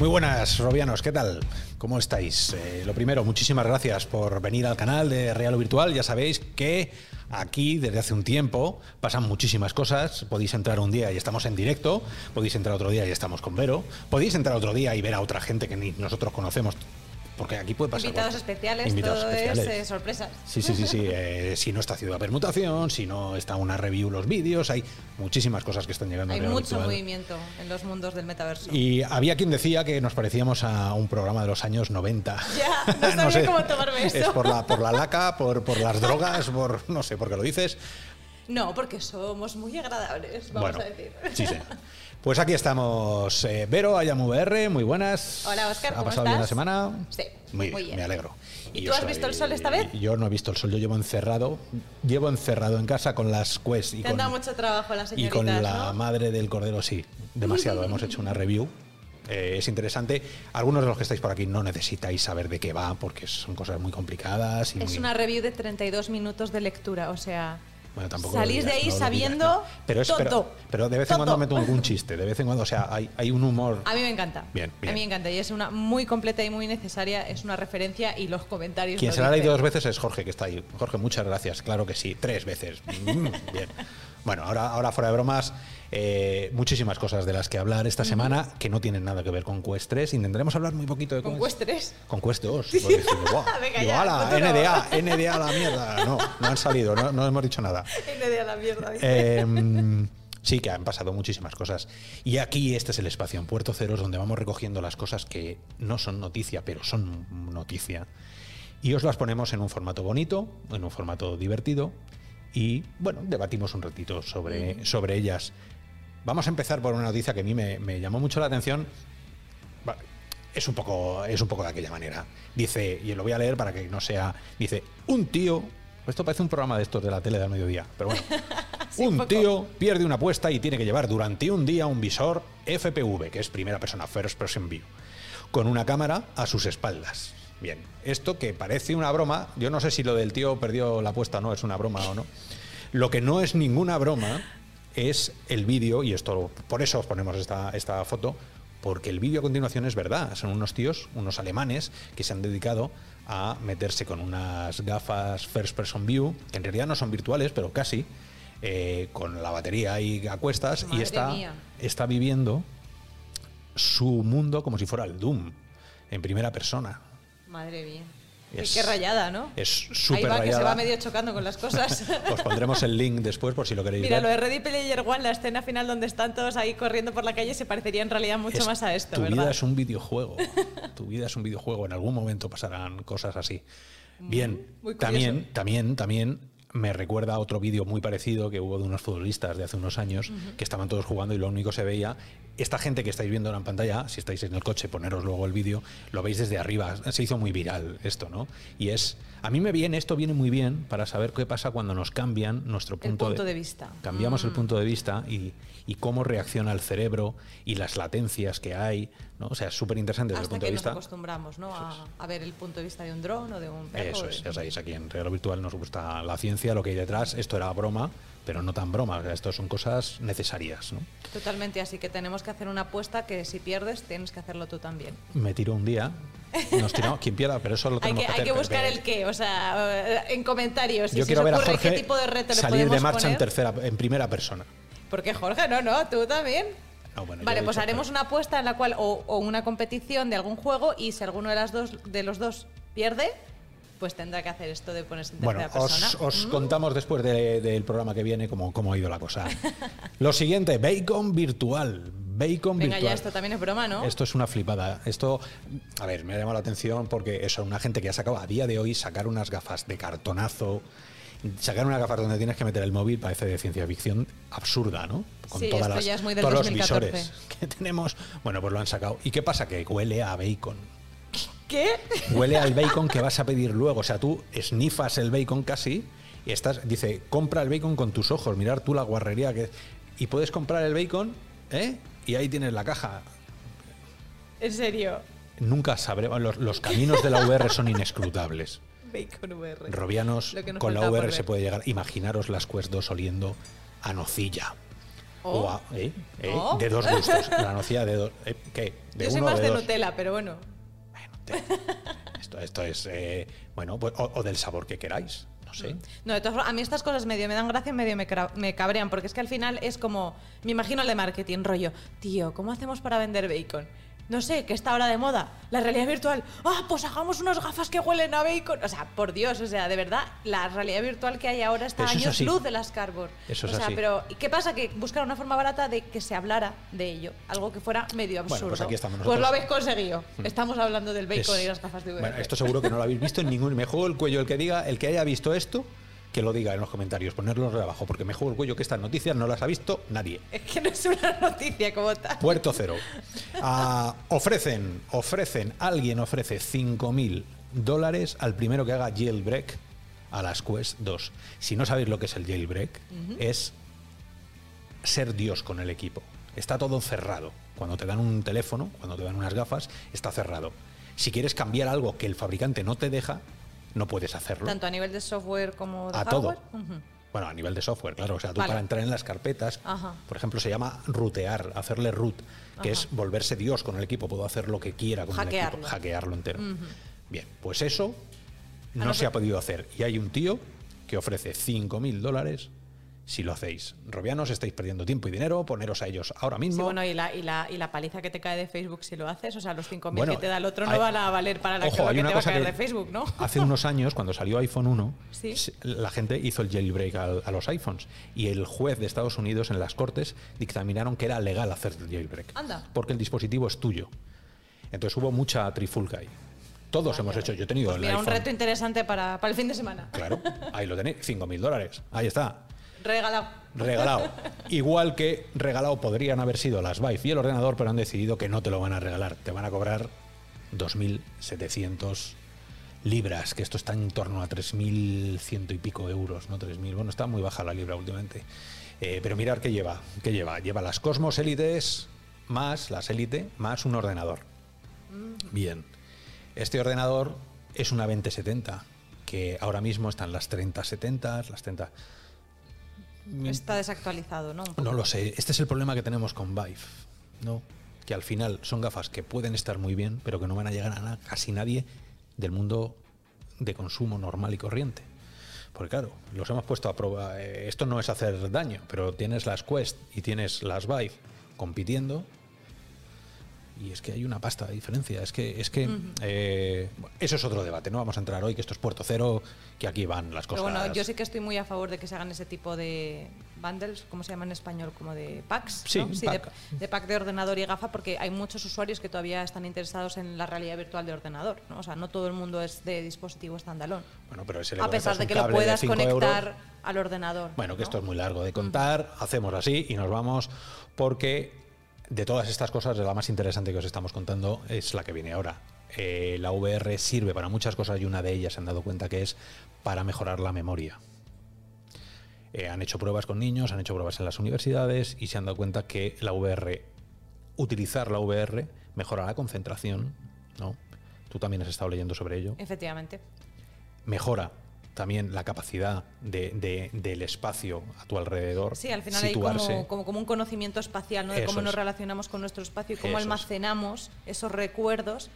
Muy buenas, Robianos, ¿qué tal? ¿Cómo estáis? Eh, lo primero, muchísimas gracias por venir al canal de Real Virtual. Ya sabéis que aquí desde hace un tiempo pasan muchísimas cosas. Podéis entrar un día y estamos en directo, podéis entrar otro día y estamos con Vero, podéis entrar otro día y ver a otra gente que ni nosotros conocemos porque aquí puede pasar. Invitados especiales, todo es eh, sorpresas. Sí, sí, sí, sí. Eh, si no está Ciudad Permutación, si no está una review los vídeos, hay muchísimas cosas que están llegando. Hay mucho movimiento en los mundos del metaverso. Y había quien decía que nos parecíamos a un programa de los años 90. Ya, no sabía cómo tomarme esto. Es por la, por la laca, por, por las drogas, por no sé, por qué lo dices. No, porque somos muy agradables, vamos a decir. Sí, sí. Pues aquí estamos. Eh, Vero, VR, muy buenas. Hola, Oscar. ¿Ha pasado bien la semana? Sí. Muy, bien, me alegro. ¿Y, tú has visto el sol esta vez? Yo no he visto el sol, yo llevo encerrado, llevo encerrado en casa con las Quest. Y Te con, mucho trabajo la Y con la madre del cordero, sí, demasiado. Hemos hecho una review. Eh, es interesante. Algunos de los que estáis por aquí no necesitáis saber de qué va porque son cosas muy complicadas. es una review de 32 minutos de lectura, o sea... Bueno, Salís de ahí sabiendo pero, Pero, de vez en cuando meto algún chiste, de vez en cuando, o sea, hay, hay, un humor. A mí me encanta. Bien, A mí me encanta y es una muy completa y muy necesaria, es una referencia y los comentarios. Quien se la ha leído dos veces es Jorge, que está ahí. Jorge, muchas gracias, claro que sí, tres veces. Mm, bien. Bueno, ahora, ahora fuera de bromas. Eh, muchísimas cosas de las que hablar esta semana que no tienen nada que ver con Quest 3. Intentaremos hablar muy poquito de ¿Con Quest 3? Con Quest 2. NDA, NDA a la mierda. No, no han salido, no, no hemos dicho nada. NDA a la mierda. Eh, sí, que han pasado muchísimas cosas. Y aquí este es el espacio, en Puerto Ceros, donde vamos recogiendo las cosas que no son noticia, pero son noticia. Y os las ponemos en un formato bonito, en un formato divertido. Y bueno, debatimos un ratito sobre, sobre ellas. Vamos a empezar por una noticia que a mí me, llamó mucho la atención. Es un, poco, es un poco de aquella manera. Dice, y lo voy a leer para que no sea. Dice, un tío. Esto parece un programa de estos de la tele del mediodía, pero bueno. un tío pierde una apuesta y tiene que llevar durante un día un visor FPV, que es primera persona, First Person View, con una cámara a sus espaldas. Bien, esto que parece una broma, yo no sé si lo del tío perdió la apuesta o no, es una broma o no. Lo que no es ninguna broma es el vídeo, y esto por eso os ponemos esta, esta foto, porque el vídeo a continuación es verdad. Son unos tíos, unos alemanes, que se han dedicado a meterse con unas gafas First Person View, que en realidad no son virtuales, pero casi, eh, con la batería ahí a cuestas, y está, está viviendo su mundo como si fuera el Doom, en primera persona. Madre mía qué rayada, ¿no? Es súper rayada. que se va medio chocando con las cosas. Os pondremos el link después por si lo queréis Mira, ver. lo de Ready Player One, la escena final donde están todos ahí corriendo por la calle, se parecería en realidad mucho más a esto, tu vida es un videojuego. tu vida es un videojuego. En algún momento pasarán cosas así. Bien, también, también, también me recuerda a otro vídeo muy parecido que hubo de unos futbolistas de hace unos años que estaban todos jugando y lo único que se veía, esta gente que estáis viendo ahora en pantalla, si estáis en el coche, poneros luego el vídeo, lo veis desde arriba, se hizo muy viral esto, ¿no? Y es, a mí me viene, esto viene muy bien para saber qué pasa cuando nos cambian nuestro punto, de, vista. Cambiamos el mm. punto de vista y, y, cómo reacciona el cerebro y las latencias que hay, ¿no? O sea, es súper interesante desde el punto de vista. nos acostumbramos, ¿no? A, a, ver el punto de vista de un dron o de un perro. Eso es, ya sabéis, aquí en Real Virtual nos gusta la ciencia, lo que hay detrás, esto era broma, pero no tan broma, esto son cosas necesarias. ¿no? Totalmente, así que tenemos que hacer una apuesta que si pierdes tienes que hacerlo tú también. Me tiro un día, nos tiramos, quien pierda, pero eso lo tenemos hay que, Hay que buscar el qué, o sea, en comentarios. Yo quiero ver a Jorge qué tipo de reto salir de marcha en, tercera, en primera persona. Porque Jorge, no, no, tú también. Ah, vale, pues haremos una apuesta en la cual, o, o, una competición de algún juego, y si alguno de, las dos, de los dos pierde, pues tendrá que hacer esto de ponerse en tercera bueno, Os, os mm. contamos después del programa que viene cómo, cómo ha ido la cosa. Lo siguiente, Bacon Virtual. Bacon Venga, virtual. ya esto también es broma, ¿no? Esto es una flipada. Esto, a ver, me ha llamado la atención porque eso, una gente que ha sacado a día de hoy sacar unas gafas de cartonazo, sacar unas gafas donde tienes que meter el móvil parece de ciencia ficción absurda, ¿no? Con todas las, ya es muy del todos 2014. los visores que tenemos. Bueno, pues lo han sacado. ¿Y qué pasa? Que huele a bacon. ¿Qué? Huele al bacon que vas a pedir luego. O sea, tú snifas el bacon casi y estás, dice, compra el bacon con tus ojos, mirar tú la guarrería que... Y puedes comprar el bacon, ¿eh? Y ahí tienes la caja. ¿En serio? Nunca sabremos, los, los caminos de la VR son inescrutables. Bacon VR. Robianos, con la VR se puede llegar. Imaginaros las Quest 2 oliendo a nocilla. Oh. O a- ¿eh? ¿eh? Oh. De dos gustos. La nocilla de dos. eh, ¿Qué? ¿De Yo soy uno más de? Nutella, pero bueno. Esto, esto es. eh, bueno, pues, o, o del sabor que queráis. No sé. No, de todas formas, a mí estas cosas medio me dan gracia y medio me, me cabrean, porque es que al final es como, me imagino el de marketing, rollo, tío, ¿cómo hacemos para vender bacon? No sé, que está ahora de moda, la realidad virtual. Ah, pues hagamos unas gafas que huelen a bacon. O sea, por Dios, o sea, de verdad, la realidad virtual que hay ahora está a es años luz de las Cardboard. Eso es o sea, así. pero ¿y ¿qué pasa? Que buscar una forma barata de que se hablara de ello, algo que fuera medio Bueno, absurdo. pues aquí estamos Pues nosotros. lo habéis conseguido. Estamos hablando del bacon Es- y las gafas de VR. Bueno, esto seguro que no lo habéis visto en ningún. Me juego el cuello el que diga, el que haya visto esto, que lo diga en los comentarios, ponerlo abajo, porque me juego el cuello que estas noticias no las ha visto nadie. Es que no es una noticia como tal. Puerto cero. Ah, ofrecen, ofrecen, alguien ofrece 5.000 dólares al primero que haga jailbreak a las Quest 2. Si no sabéis lo que es el jailbreak, es ser Dios con el equipo. Está todo cerrado. Cuando te dan un teléfono, cuando te dan unas gafas, está cerrado. Si quieres cambiar algo que el fabricante no te deja, no puedes hacerlo. Tanto a nivel de software como de a todo. hardware. Ujú. Bueno, a nivel de software, claro. O sea, tú Vale. para entrar en las carpetas, Ajá. por ejemplo, se llama rutear, hacerle root, que Ajá. es volverse Dios con el equipo. Puedo hacer lo que quiera con el equipo, hackearlo entero. Bien, pues eso no, se ha podido hacer. Y hay un tío que ofrece 5.000 dólares si lo hacéis. Robianos, estáis perdiendo tiempo y dinero, poneros a ellos ahora mismo. Sí, bueno, y la, y, la, y la paliza que te cae de Facebook si lo haces, o sea, los 5.000 Bueno, que te da el otro hay- no van a valer para la Ojo, hay que una te va a cosa caer que de Facebook, ¿no? Hace unos años, cuando salió iPhone 1, Sí. se- la gente hizo el jailbreak a, los iPhones y el juez de Estados Unidos en las cortes dictaminaron que era legal hacer el jailbreak. Anda. Porque el dispositivo es tuyo. Entonces hubo mucha trifulca ahí. Todos hemos hecho, yo he tenido Pues el mira, un reto interesante para, para el fin de semana. Claro, ahí lo tenéis, 5.000 dólares. Ahí está. Regalado. Regalado. Igual que regalado podrían haber sido las Vive y el ordenador, pero han decidido que no te lo van a regalar. Te van a cobrar 2.700 libras, que esto está en torno a 3.100 y pico euros, ¿no? 3.000. Bueno, está muy baja la libra últimamente. Eh, pero mirar qué lleva. ¿Qué lleva? Lleva las Cosmos Élites más las Elite más un ordenador. Bien. Este ordenador es una 2070, que ahora mismo están las 3070, las 30... Está desactualizado, ¿no? No lo sé. Este es el problema que tenemos con Vive. ¿no? Que al final son gafas que pueden estar muy bien, pero que no van a llegar a casi nadie del mundo de consumo normal y corriente. Porque claro, los hemos puesto a prueba. eh, Esto no es hacer daño, pero tienes las Quest y tienes las Vive compitiendo. Y es que hay una pasta de diferencia. Es que, es que eh, eso es otro debate. No vamos a entrar hoy, que esto es puerto cero, que aquí van las Pero cosas. bueno, yo sí que estoy muy a favor de que se hagan ese tipo de bundles, ¿cómo se llama en español? Como de packs. Sí, de- pack. De, pack de ordenador y gafa, porque hay muchos usuarios que todavía están interesados en la realidad virtual de ordenador. ¿no? O sea, no todo el mundo es de dispositivo standalone. Bueno, pero ese A pesar de que lo puedas 5 conectar euros. al ordenador. Bueno, que ¿no? esto es muy largo de contar, hacemos así y nos vamos porque de todas estas cosas la más interesante que os estamos contando es la que viene ahora. Eh, la VR sirve para muchas cosas y una de ellas se han dado cuenta que es para mejorar la memoria. Eh, han hecho pruebas con niños, han hecho pruebas en las universidades y se han dado cuenta que la VR, utilizar la VR, mejora la concentración, ¿no? Tú también has estado leyendo sobre ello Efectivamente. mejora también la capacidad de- de- del espacio a tu alrededor. Sí, al final situarse. hay como, como, como un conocimiento espacial, ¿no? De cómo nos relacionamos con nuestro espacio y cómo almacenamos esos recuerdos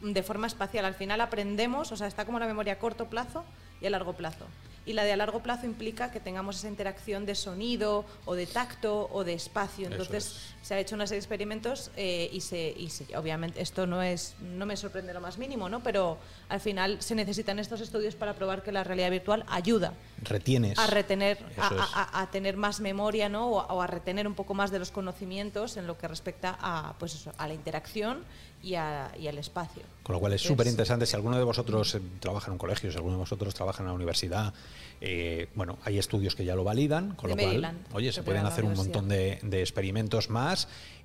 de forma espacial. Al final aprendemos, o sea, está como la memoria a corto plazo y a largo plazo. Y la de a largo plazo implica que tengamos esa interacción de sonido o de tacto o de espacio. Entonces se ha hecho de experimentos eh, y, se, y se- obviamente esto no es no me sorprende lo más mínimo, ¿no? Pero al final se necesitan estos estudios para probar que la realidad virtual ayuda Retienes. a retener, a, tener más memoria, ¿no? O a, o a retener un poco más de los conocimientos en lo que respecta a, pues eso, a la interacción y, a- y al espacio. Con lo cual es súper interesante. Si alguno de vosotros eh, trabaja en un colegio, si alguno de vosotros trabaja en la universidad, eh, bueno, hay estudios que ya lo validan, con lo cual, oye, se pueden hacer un montón de, de experimentos más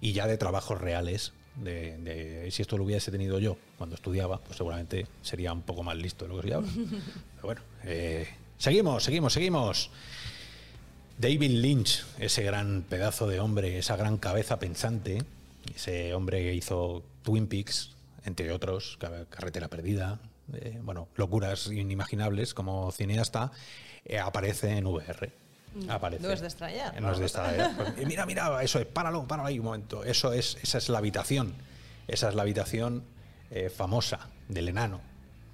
y ya de trabajos reales. De, de- si esto lo hubiese tenido yo cuando estudiaba, pues seguramente sería un poco más listo de lo que soy ahora. Pero bueno, eh, seguimos, seguimos, seguimos. David Lynch, ese gran pedazo de hombre, esa gran cabeza pensante, ese hombre que hizo Twin Peaks, entre otros, Ca- Carretera Perdida, eh, bueno, locuras inimaginables como cineasta, eh, aparece en VR. Aparece. No es de extrañar. No es de extrañar. Pues, mira, mira, eso es, páralo, páralo ahí un momento. Eso es, esa es la habitación. Esa es la habitación eh, famosa del enano.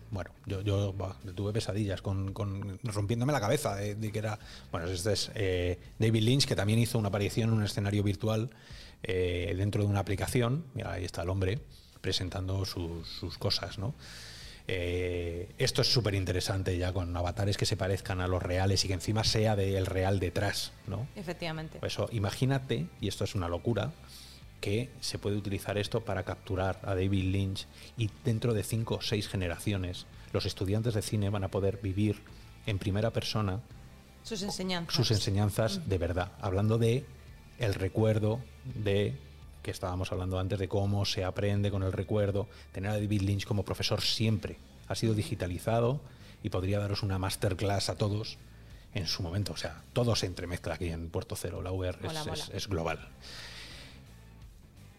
Bueno, yo, yo bah, tuve pesadillas con, con- rompiéndome la cabeza de, de que era. Bueno, este es eh, David Lynch, que también hizo una aparición en un escenario virtual eh, dentro de una aplicación. Mira, ahí está el hombre presentando sus cosas, ¿no? Eh, esto es súper interesante ya con avatares que se parezcan a los reales y que encima sea del real detrás, ¿no? Efectivamente. Eso, imagínate, y esto es una locura, que se puede utilizar esto para capturar a David Lynch y dentro de cinco o seis generaciones los estudiantes de cine van a poder vivir en primera persona sus enseñanzas. sus enseñanzas de verdad, hablando de el recuerdo de que estábamos hablando antes de cómo se aprende con el recuerdo, tener a David Lynch como profesor siempre ha sido digitalizado y podría daros una masterclass a todos en su momento, o sea, todo se entremezcla aquí en Puerto Cero, la UR Mola, es, mola. es- es global.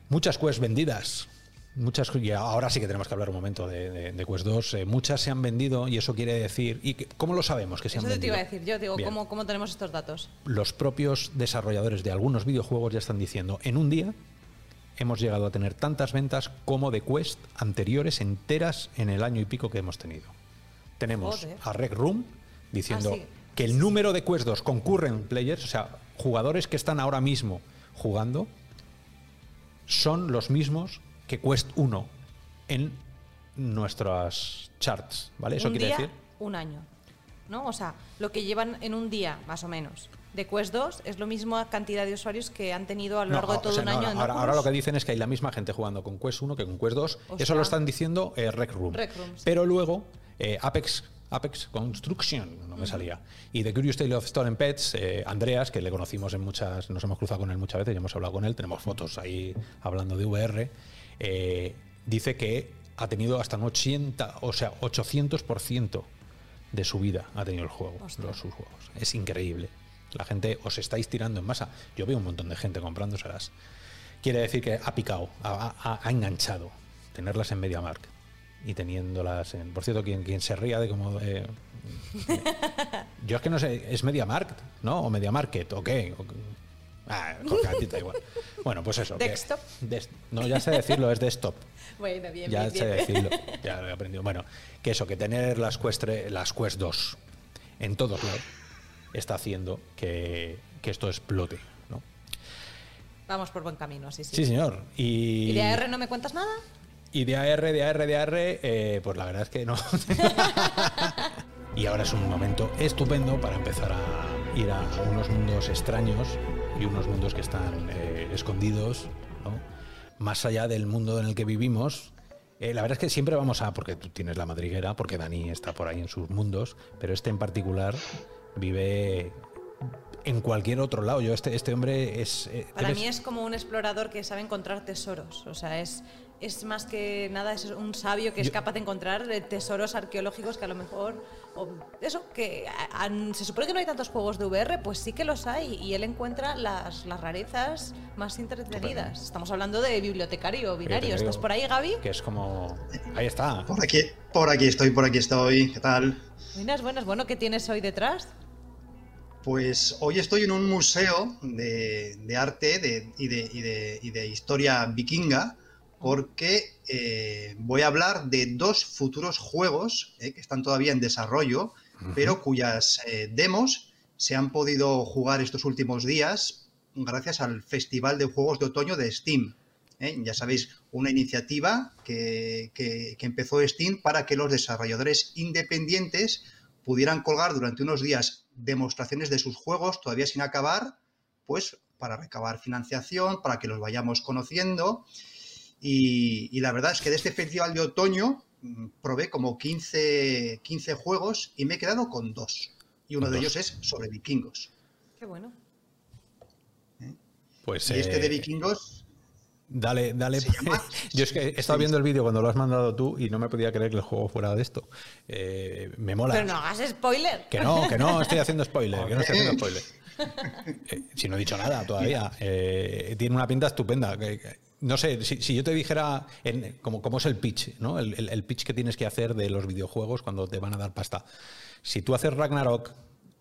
Muchas quests vendidas. Muchas, y ahora sí que tenemos que hablar un momento de, de- de Quest 2. Eh, muchas se han vendido y eso quiere decir. ¿Y que- cómo lo sabemos que se Eso han te vendido? iba a decir. Yo digo, Bien ¿cómo, ¿cómo tenemos estos datos? los propios desarrolladores de algunos videojuegos ya están diciendo, en un día hemos llegado a tener tantas ventas como de Quest anteriores enteras en el año y pico que hemos tenido. Tenemos Joder. a Rec Room diciendo Ah, sí. que el número de Quest 2 concurren players, o sea, jugadores que están ahora mismo jugando, son los mismos que Quest 1 en nuestras charts, ¿vale? Eso un quiere día, decir un año. ¿No? O sea, lo que llevan en un día, más o menos, de Quest 2 es lo mismo cantidad de usuarios que han tenido a lo No, largo de o todo sea, un no, año ahora, ahora lo que dicen es que hay la misma gente jugando con Quest 1 que con Quest 2. Hostia. Eso lo están diciendo eh, Rec Room. Rec Room, sí. Pero luego eh, Apex, Apex Construction, no me salía. Y The Curious Tale of Stolen Pets, eh, Andreas, que le conocimos en muchas, nos hemos cruzado con él muchas veces, ya hemos hablado con él, tenemos fotos ahí hablando de VR, eh, dice que ha tenido hasta un 80, o sea, 800% de su vida ha tenido el juego, Hostia. los sus juegos. Es increíble. La gente os estáis tirando en masa. Yo veo un montón de gente comprándoselas. Quiere decir que ha picado, ha, ha- ha enganchado tenerlas en MediaMarkt y teniéndolas en. Por cierto, quien, quien se ría de cómo. eh, yo es que no sé, ¿es MediaMarkt? ¿No? ¿O MediaMarket? ¿O qué? ¿O qué? Ah, Jorge, a ti te da igual. Bueno, pues eso. que- Desktop. des- no, ya sé decirlo, es desktop. Bueno, bien, Ya bien, sé bien. decirlo, ya lo he aprendido. Bueno, que eso, que tener las Quest, las Quest 2 en todos lados está haciendo que, que esto explote, ¿no? Vamos por buen camino, sí, sí. Sí, señor. Y, ¿Y de AR no me cuentas nada? y de AR, de AR, de AR, eh, pues la verdad es que no. y ahora es un momento estupendo para empezar a ir a unos mundos extraños y unos mundos que están eh, escondidos, ¿no? más allá del mundo en el que vivimos. Eh, la verdad es que siempre vamos a, porque tú tienes la madriguera, porque Dani está por ahí en sus mundos, pero este en particular vive en cualquier otro lado. Yo este, este hombre es... eh, Para eres- mí es como un explorador que sabe encontrar tesoros. O sea, es, es más que nada, es un sabio que es capaz de encontrar eh, tesoros arqueológicos que a lo mejor. o eso, que a- a- se supone que no hay tantos juegos de VR, pues sí que los hay. Y él encuentra las, las rarezas más entretenidas. Estamos hablando de bibliotecario binario. ¿Estás por ahí, Gaby? que es como... Ahí está. Por aquí, por aquí estoy, por aquí estoy. ¿Qué tal? Buenas, buenas. Bueno, ¿qué tienes hoy detrás? Pues hoy estoy en un museo de, de arte de- y, de, y de- y de historia vikinga porque eh, voy a hablar de dos futuros juegos eh, que están todavía en desarrollo, pero cuyas eh, demos se han podido jugar estos últimos días gracias al Festival de Juegos de Otoño de Steam. Ya sabéis, una iniciativa que, que- que empezó Steam para que los desarrolladores independientes pudieran colgar durante unos días demostraciones de sus juegos todavía sin acabar, pues para recabar financiación, para que los vayamos conociendo. Y, y la verdad es que de este festival de otoño mm, probé como 15, 15 juegos y me he quedado con dos. Y uno Con de dos. ellos es sobre vikingos. Qué bueno. Pues, Y este de eh, vikingos, Dale, dale. Llama- Yo es que he estado viendo el vídeo cuando lo has mandado tú y no me podía creer que el juego fuera de esto. Eh, me mola. Pero no hagas spoiler. Que no, que no estoy haciendo spoiler, que no estoy haciendo spoiler. Eh, si no he dicho nada todavía. Eh, tiene una pinta estupenda. no sé, si, si yo te dijera en, como, cómo es el pitch, ¿no? El, el- el pitch que tienes que hacer de los videojuegos cuando te van a dar pasta. Si tú haces Ragnarok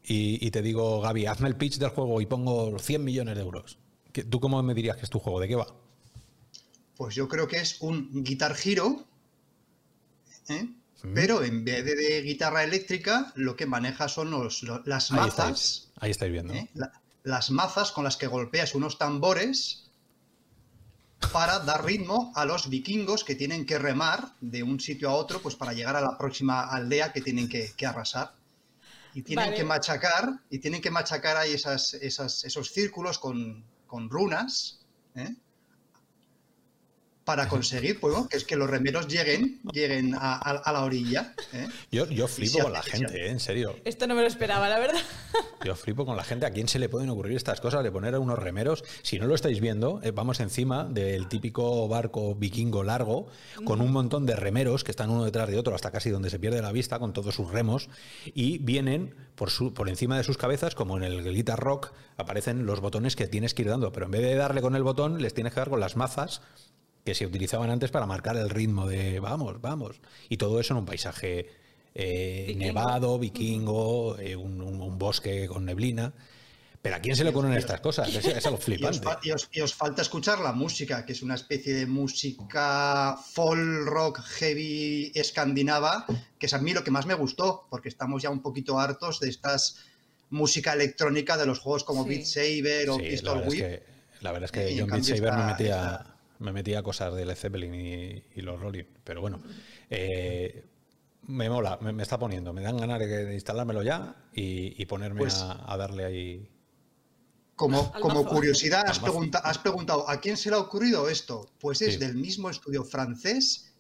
y, y te digo, Gaby, hazme el pitch del juego y pongo 100 millones de euros. ¿qué- ¿Tú cómo me dirías que es tu juego? ¿De qué va? Pues yo creo que es un Guitar Hero, ¿eh? pero en vez de, de guitarra eléctrica, lo que maneja son los, las Ahí mazas. estáis, ahí estáis viendo. ¿eh? La- las mazas con las que golpeas unos tambores para dar ritmo a los vikingos que tienen que remar de un sitio a otro pues para llegar a la próxima aldea que tienen que, que arrasar. Y tienen Vale. que machacar, y tienen que machacar ahí esas, esas- esos círculos con, con runas, ¿eh? Para conseguir pues, que es que los remeros lleguen, lleguen a, a- a la orilla. ¿eh? Yo, yo flipo con la gente. ¿eh? en serio. Esto no me lo esperaba, la verdad. Yo flipo con la gente. ¿A quién se le pueden ocurrir estas cosas de poner a unos remeros? Si no lo estáis viendo, eh, vamos encima del típico barco vikingo largo, con un montón de remeros que están uno detrás de otro hasta casi donde se pierde la vista, con todos sus remos, y vienen por, su, por encima de sus cabezas, como en el Guitar Rock, aparecen los botones que tienes que ir dando. Pero en vez de darle con el botón, les tienes que dar con las mazas que se utilizaban antes para marcar el ritmo de vamos, vamos. Y todo eso en un paisaje eh, Vikingo. nevado, vikingo, eh, un, un- un bosque con neblina. Pero ¿a quién se le ocurren estas cosas? Es, es algo Y os, flipante. y os- y os falta escuchar la música, que es una especie de música folk rock heavy escandinava, que es a mí lo que más me gustó, porque estamos ya un poquito hartos de estas música electrónica de los juegos como Sí. Beat Saber o Sí, Pistol es Whip. que, la verdad es que yo en Beat Saber me esta- metía, me metía cosas de Led Zeppelin y, y los Rolling. Pero bueno, eh, me mola, me, me está poniendo. Me dan ganas de, de instalármelo ya y, y ponerme Pues- a, a darle ahí. Como, como curiosidad, has, pregunta- has preguntado, ¿a quién se le ha ocurrido esto? Pues es Sí. del mismo estudio francés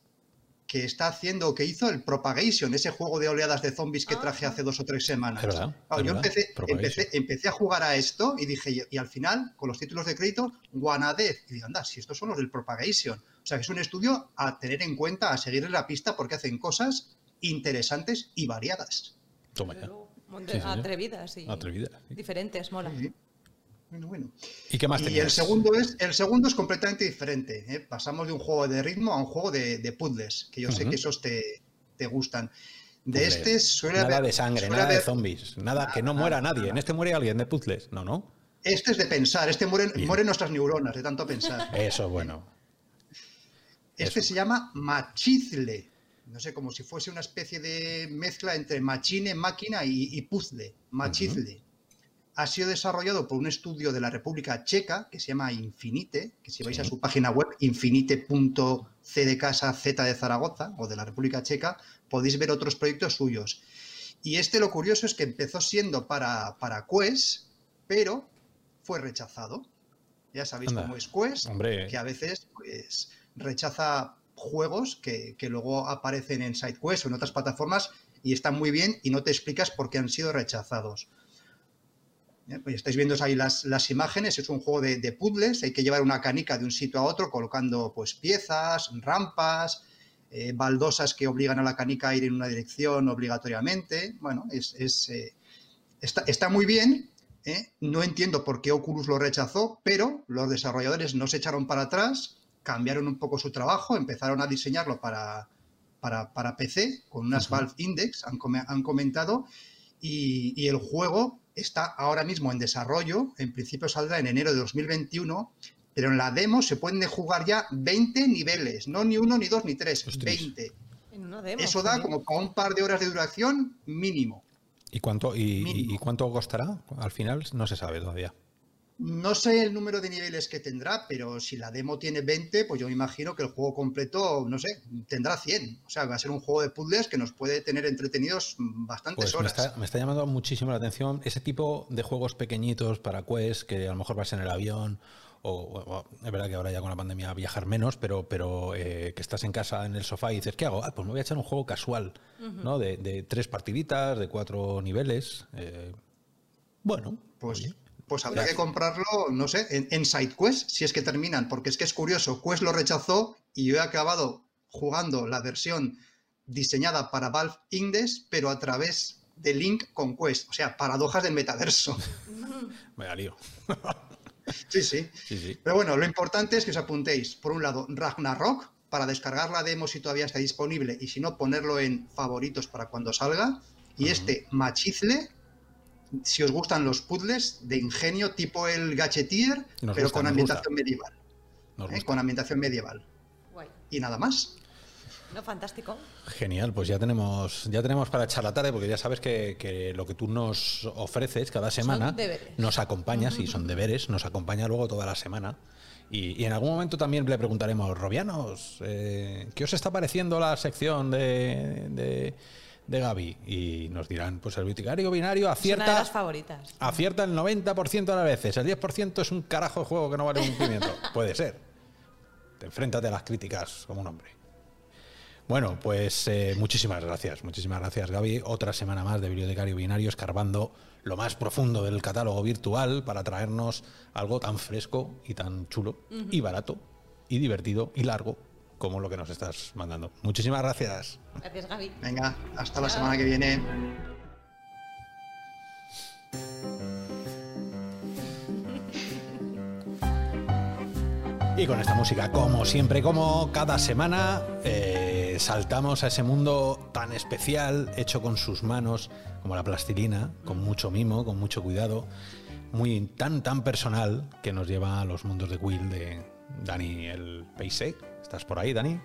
que está haciendo, que hizo el Propagation, ese juego de oleadas de zombies que traje hace dos o tres semanas. Es verdad, Claro, es yo empecé, empecé, empecé a jugar a esto y dije, y, y al final, con los títulos de crédito, Guanadez. Y digo, anda, si estos son los del Propagation. O sea, que es un estudio a tener en cuenta, a seguirle la pista, porque hacen cosas interesantes y variadas. Toma ya. Sí. Atrevidas y sí. diferentes, mola. Sí. Bueno, bueno. ¿Y qué más Y tenías? el segundo es, el segundo es completamente diferente. ¿eh? Pasamos de un juego de ritmo a un juego de, de puzzles, que yo sé que esos te, te gustan. De Puzzles. este suele Nada haber- de sangre, nada de zombies, nada que no muera nada, nadie. En este muere alguien de puzzles. No, no. Este es de pensar, este mueren, mueren nuestras neuronas de tanto pensar. Eso, bueno. Este Eso. se llama Machizle. No sé, como si fuese una especie de mezcla entre machine, máquina y, y puzzle. Machizle. Ha sido desarrollado por un estudio de la República Checa que se llama Infinite, que si vais a su página web, infinite.c de casa Z de Zaragoza o de la República Checa, podéis ver otros proyectos suyos. Y este lo curioso es que empezó siendo para, para Quest, pero fue rechazado. Ya sabéis Anda. cómo es Quest, Hombre. que a veces pues, rechaza juegos que, que luego aparecen en SideQuest o en otras plataformas y están muy bien y no te explicas por qué han sido rechazados. Ya, pues estáis viendo ahí las, las imágenes, es un juego de, de puzzles, hay que llevar una canica de un sitio a otro colocando pues piezas, rampas, eh, baldosas que obligan a la canica a ir en una dirección obligatoriamente. Bueno, es, es, eh, está, está muy bien, ¿eh? No entiendo por qué Oculus lo rechazó, pero los desarrolladores no se echaron para atrás, cambiaron un poco su trabajo, empezaron a diseñarlo para, para, para PC con unas Ujú. Valve Index, han, han comentado, y, y el juego está ahora mismo en desarrollo, en principio saldrá en enero de 2021, pero en la demo se pueden jugar ya 20 niveles, no ni uno, ni dos, ni tres, Ostras. 20. En una demo. Eso da como para un par de horas de duración mínimo. ¿Y cuánto, y, Mínimo. y cuánto costará? Al final no se sabe todavía. No sé el número de niveles que tendrá, pero si la demo tiene 20, pues yo me imagino que el juego completo, no sé, tendrá 100. O sea, va a ser un juego de puzzles que nos puede tener entretenidos bastantes Pues me horas. está, me está llamando muchísimo la atención ese tipo de juegos pequeñitos para Quest, que a lo mejor vas en el avión, o, o- o- es verdad que ahora ya con la pandemia viajar menos, pero, pero eh, que estás en casa en el sofá y dices, ¿qué hago? Ah, pues me voy a echar un juego casual, ¿no? De, de tres partiditas, de cuatro niveles. eh, bueno, Pues, oye, pues habrá que comprarlo, no sé, en, en SideQuest, si es que terminan, porque es que es curioso, Quest lo rechazó y yo he acabado jugando la versión diseñada para Valve Index, pero a través de Link con Quest, o sea, paradojas del metaverso. me da lío. Sí, sí. Sí, sí. Pero bueno, lo importante es que os apuntéis, por un lado, Ragnarok, para descargar la demo si todavía está disponible y si no, ponerlo en favoritos para cuando salga. Y este Machizle, si os gustan los puzzles de ingenio tipo el Gadgetier, Nos pero gusta, con ambientación medieval. ¿eh? Con ambientación medieval. Guay. Y nada más. No, fantástico. Genial, pues ya tenemos, ya tenemos para echar la tarde, porque ya sabes que, que lo que tú nos ofreces cada semana nos acompaña, sí, son deberes, nos acompaña luego toda la semana. Y, y en algún momento también le preguntaremos, Robianos, eh, ¿qué os está pareciendo la sección de, de, de Gaby? Y nos dirán, pues el Viticario Binario Es una de acierta, las favoritas. acierta el 90% de las veces, el 10% es un carajo de juego que no vale un pimiento. Puede ser. Te enfréntate a las críticas como un hombre. Bueno, pues eh, muchísimas gracias, muchísimas gracias Gaby. Otra semana más de Bibliotecario Binario escarbando lo más profundo del catálogo virtual para traernos algo tan fresco y tan chulo y barato y divertido y largo como lo que nos estás mandando. Muchísimas gracias. Gracias, Gaby. Venga, hasta la semana que viene. Y con esta música, como siempre, como cada semana, eh, saltamos a ese mundo tan especial, hecho con sus manos, como la plastilina, con mucho mimo, con mucho cuidado, muy tan, tan personal, que nos lleva a los mundos de Will de Dani el Peise. ¿Estás por ahí, Dani?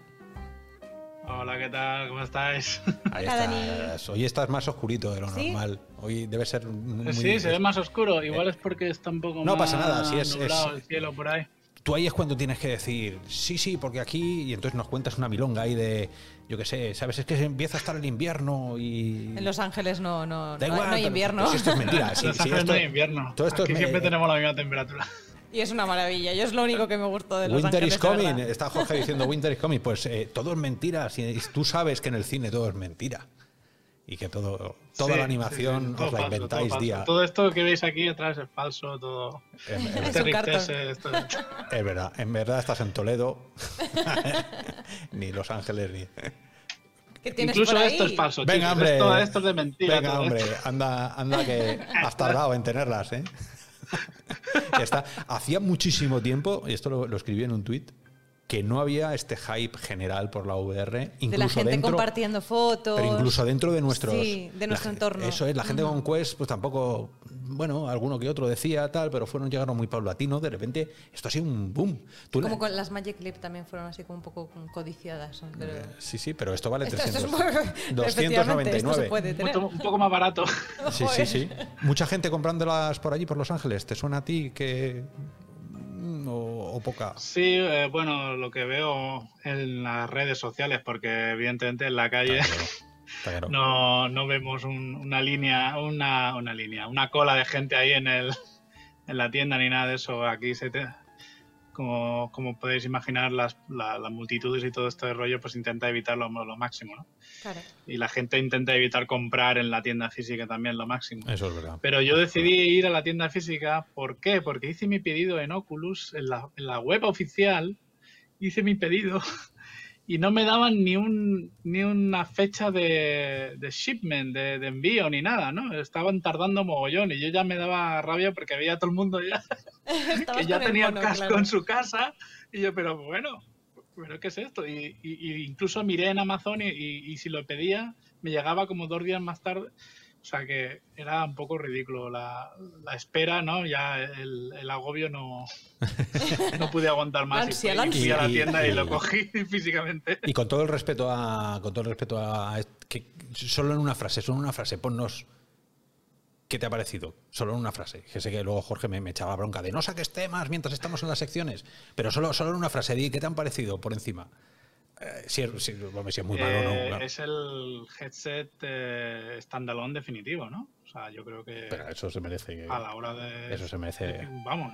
Hola, ¿qué tal? ¿Cómo estáis? Ahí Hola, Dani. estás. Hoy estás más oscurito de lo ¿Sí? normal. Hoy debe ser muy... sí, se ve más oscuro. Igual es porque está un poco No más pasa nada, sí, es- nublado es- el cielo por ahí. Tú ahí es cuando tienes que decir, sí, sí, porque aquí, y entonces nos cuentas una milonga ahí de, yo qué sé, ¿sabes? Es que empieza a estar el invierno y... En Los Ángeles no, no, Da no- igual, no hay pero- invierno. pero si esto es mentira. sí, Los sí, Ángeles esto- no hay invierno. todo esto Aquí es- siempre tenemos la misma temperatura. Y es una maravilla. Yo es lo único que me gustó de Los Winter Ángeles. is coming. Está Jorge diciendo Winter is coming. Pues eh, todo es mentira. Si tú sabes que en el cine todo es mentira. Y que todo, toda Sí, la animación sí, sí, todo os la falso, inventáis todo día. Todo esto que veis aquí atrás es falso, todo. Es, es Es verdad, un cartón. Rictese, esto- es verdad. En verdad estás en Toledo. ni Los Ángeles ni. ¿Qué tienes Incluso esto es falso. Venga, chicos. hombre. Esto, esto es de mentira. Venga, todo hombre, esto. anda, anda que has tardado en tenerlas, ¿eh? Ya está. Hacía muchísimo tiempo, y esto lo, lo escribí en un tuit, que no había este hype general por la VR, incluso de la gente dentro, compartiendo fotos. pero incluso dentro de nuestros Sí, de nuestro entorno. Eso es, la gente con Quest, pues tampoco, bueno, alguno que otro decía tal, pero fueron llegaron muy paulatino, de repente esto ha sido un boom. Tú la- Como con las Magic Clip también fueron así como un poco codiciadas. ¿no? Pero... Sí, sí, pero esto vale Esto- esto 300. es muy- efectivamente, esto se 299. puede Un tener. poco- un poco más barato. Sí, sí, sí. Mucha gente comprándolas por allí, por Los Ángeles. ¿Te suena a ti que. O, poca? Sí, eh, bueno, lo que veo en las redes sociales, porque evidentemente en la calle claro, claro. no, no vemos un- una línea, una, una línea, una cola de gente ahí en el en la tienda ni nada de eso. Aquí se te, como, como podéis imaginar, las, la- las multitudes y todo este rollo, pues intenta evitarlo lo máximo, ¿no? Claro. Y la gente intenta evitar comprar en la tienda física también lo máximo. Eso es verdad. Pero yo decidí ir a la tienda física, ¿por qué? Porque hice mi pedido en Oculus, en la, en la web oficial, hice mi pedido y no me daban ni un ni una fecha de, de shipment, de, de envío, ni nada, ¿no? Estaban tardando mogollón y yo ya me daba rabia porque veía a todo el mundo ya que ya el tenía mono, el casco claro. en su casa y yo, pero bueno, ¿pero qué es esto? Y, y- y incluso miré en Amazon y- y si lo pedía me llegaba como dos días más tarde. O sea que era un poco ridículo la, la espera, ¿no? Ya el, el agobio no, no pude aguantar más. Ansia, y fui, y fui a la tienda y, Y- lo cogí físicamente. Y con todo el respeto a. Con todo el respeto a. Que, solo en una frase, solo en una frase, ponnos. ¿Qué te ha parecido? Solo en una frase. Que sé que luego Jorge me, me echaba bronca de no saques temas mientras estamos en las secciones. Pero solo, solo en una frase, di ¿qué te han parecido por encima? Eh, si, es, si- hombre, si es muy malo, no. Eh, claro. Es el headset eh, standalone definitivo, ¿no? O sea, yo creo que Pero eso se merece. a la hora de... Eso se merece. Vamos.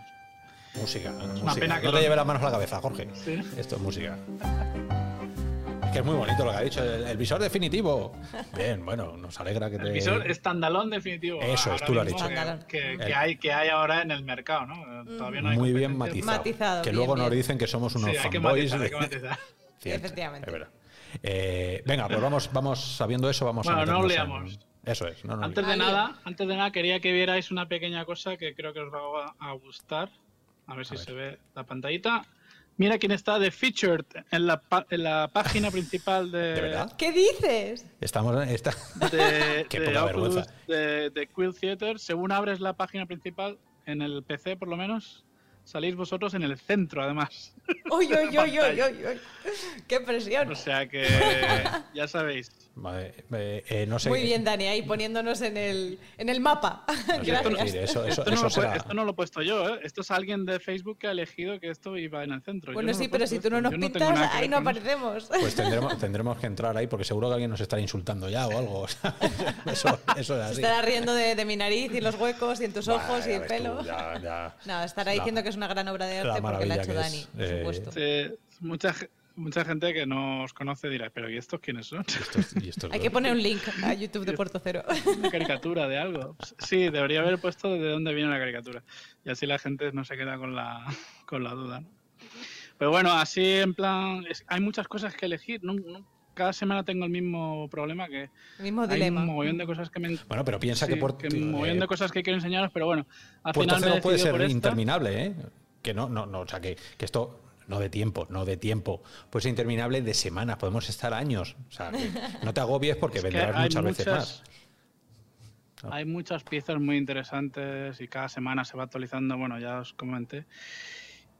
Música. una música. pena que no te lo- lleves las manos a la cabeza, Jorge. Sí. Esto es música. Es que es muy bonito lo que ha dicho. El, el visor definitivo. Bien, bueno, nos alegra que te. El visor standalone definitivo. Eso es, tú lo has dicho. Que, que- El- que hay, que hay ahora en el mercado, ¿no? Todavía no hay muy bien matizado. Matizado, que bien, luego nos bien. dicen que somos unos Sí, hay que fanboys. matizar, hay de- que matizar. Cierto, Efectivamente. es verdad. Eh, venga, pues vamos, vamos sabiendo eso, vamos Bueno, a no leamos. en- Eso es, no, no Antes de nada, antes de nada quería que vierais una pequeña cosa que creo que os va a- gustar. A ver si ver. se ve la pantallita. Mira quién está de featured en la, en la página principal de, ¿De verdad? ¿Qué dices? Estamos. De, Qué de poca Oculus, vergüenza. de, de Quill Theater. Según abres la página principal, en el PC por lo menos, salís vosotros en el centro además. ¡Uy, uy, uy, uy, uy, uy! ¡Qué presión! O sea que ya sabéis. Vale, eh, eh, no sé. Muy bien, Dani, ahí poniéndonos en el, en el mapa. no sé qué Gracias. decir, Eso, eso, Esto no, lo, he pu- será- esto no lo he puesto yo, ¿eh? Esto es alguien de Facebook que ha elegido que esto iba en el centro. Yo Bueno, no sí, pero si tú no nos pintas, ahí no aparecemos. Pues tendremos, tendremos que entrar ahí porque seguro que alguien nos estará insultando ya o algo. eso, eso es Se así. estará riendo de, de mi nariz y los huecos y en tus ojos y el tú, pelo. ya- ya. No, estará La- diciendo que es una gran obra de la arte porque la ha maravilla hecho Dani, es, por eh, supuesto. Sí, mucha, ge- mucha gente que no os conoce dirá, pero ¿y estos quiénes son? Y Hay que poner un link a YouTube de Puerto Cero. Una caricatura de algo. Sí, debería haber puesto de dónde viene la caricatura. Y así la gente no se queda con la, con la duda. ¿no? Pero bueno, así en plan, es- hay muchas cosas que elegir. ¿no? No- cada semana tengo el mismo problema que El mismo hay dilema. un mogollón de cosas que me... Bueno, pero piensa sí, que un mogollón eh, de cosas que quiero enseñaros, pero bueno, al Puerto final me Cero puede decidido ser por interminable, ¿eh? Que no, no, no, o sea, que, que esto no de tiempo, no de tiempo. Puede ser interminable de semanas, podemos estar años. O sea, no te agobies porque Es vendrás muchas veces más. Hay muchas piezas muy interesantes y cada semana se va actualizando, bueno, ya os comenté.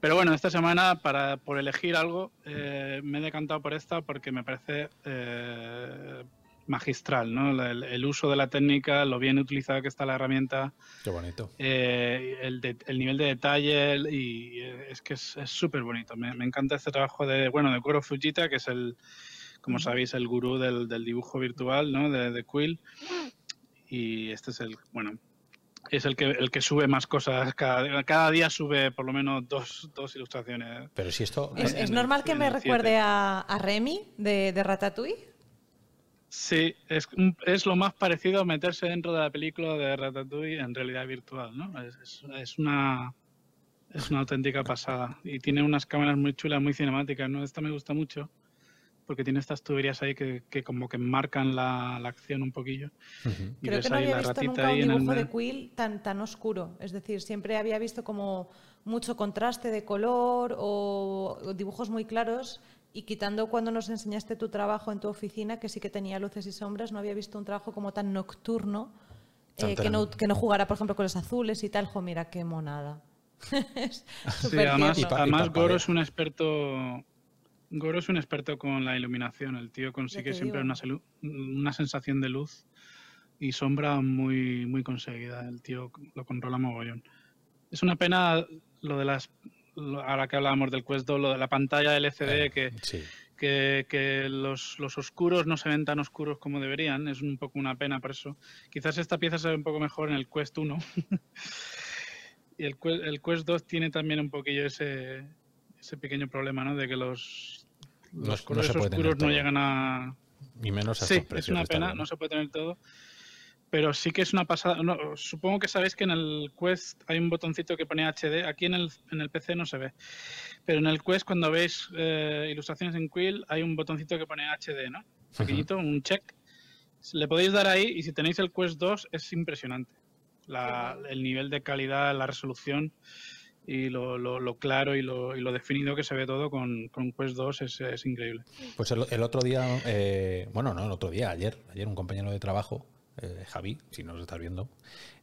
Pero bueno, esta semana, para, por elegir algo, eh, me he decantado por esta porque me parece eh, magistral, ¿no? El, el uso de la técnica, lo bien utilizada que está la herramienta, Qué bonito. eh, el, de- el nivel de detalle el- y eh, es que es súper bonito. Me, me encanta este trabajo de, bueno, de Kuro Fujita, que es el, como sabéis, el gurú del, del dibujo virtual, ¿no? De, de Quill. Y este es el, bueno, es el que, el que sube más cosas. Cada, cada día sube por lo menos dos, dos ilustraciones. Pero si esto. ¿Es, en es el- normal que me recuerde a Remy de, de Ratatouille? Sí, es, un- es lo más parecido a meterse dentro de la película de Ratatouille en realidad virtual, ¿no? Es, es- es una es una auténtica pasada y tiene unas cámaras muy chulas, muy cinemáticas, ¿no? Esta me gusta mucho porque tiene estas tuberías ahí que, que como que marcan la, la acción un poquillo. Creo que no había visto nunca un dibujo de. Quill tan, tan oscuro. Es decir, siempre había visto como mucho contraste de color o o dibujos muy claros. Y quitando cuando nos enseñaste tu trabajo en tu oficina, que sí que tenía luces y sombras, no había visto un trabajo como tan nocturno, eh, que, no, que no jugara, por ejemplo, con los azules y tal. Jo, mira, qué monada. Es Sí, además, y además. Goro es un experto. Goro es un experto con la iluminación. El tío consigue siempre una, una sensación de luz y sombra muy, muy conseguida. El tío lo controla mogollón. Es una pena lo de las. Ahora que hablábamos del Quest 2, lo de la pantalla LCD Eh, que, Sí. que, que los, los oscuros no se ven tan oscuros como deberían. Es un poco una pena por eso. Quizás esta pieza se ve un poco mejor en el Quest 1. y el, el Quest 2 tiene también un poquillo ese, ese pequeño problema, ¿no? De que los, los no colores oscuros no llegan a... Y menos a Sí, es una pena, no se puede tener todo. Pero sí que es una pasada. no, supongo que sabéis que en el Quest hay un botoncito que pone HD. Aquí en el, en el PC no se ve. Pero en el Quest, cuando veis eh, ilustraciones en Quill, hay un botoncito que pone HD, ¿no? Pequeñito, un check. Le podéis dar ahí y si tenéis el Quest 2 es impresionante. La- el nivel de calidad, la resolución y lo, lo- lo claro y lo, y lo definido que se ve todo con, con Quest 2 es, es increíble. Pues el, el otro día, eh, bueno, no, el otro día, ayer, ayer un compañero de trabajo, eh, Javi, si nos estás viendo,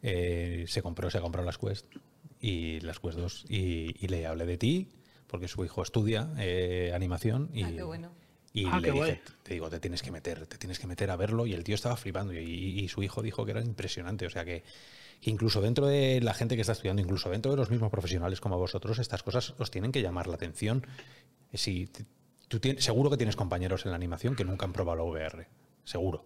eh, se compró, se compró las Quest y las Quest 2 y, y le hablé de ti porque su hijo estudia eh, animación y, Ah, qué bueno. y Ah, le qué dije, guay. te digo, te tienes que meter, te tienes que meter a verlo y el tío estaba flipando y, y su hijo dijo que era impresionante, o sea que incluso dentro de la gente que está estudiando, incluso dentro de los mismos profesionales como vosotros, estas cosas os tienen que llamar la atención. Si tú tienes, seguro que tienes compañeros en la animación que nunca han probado la VR, seguro.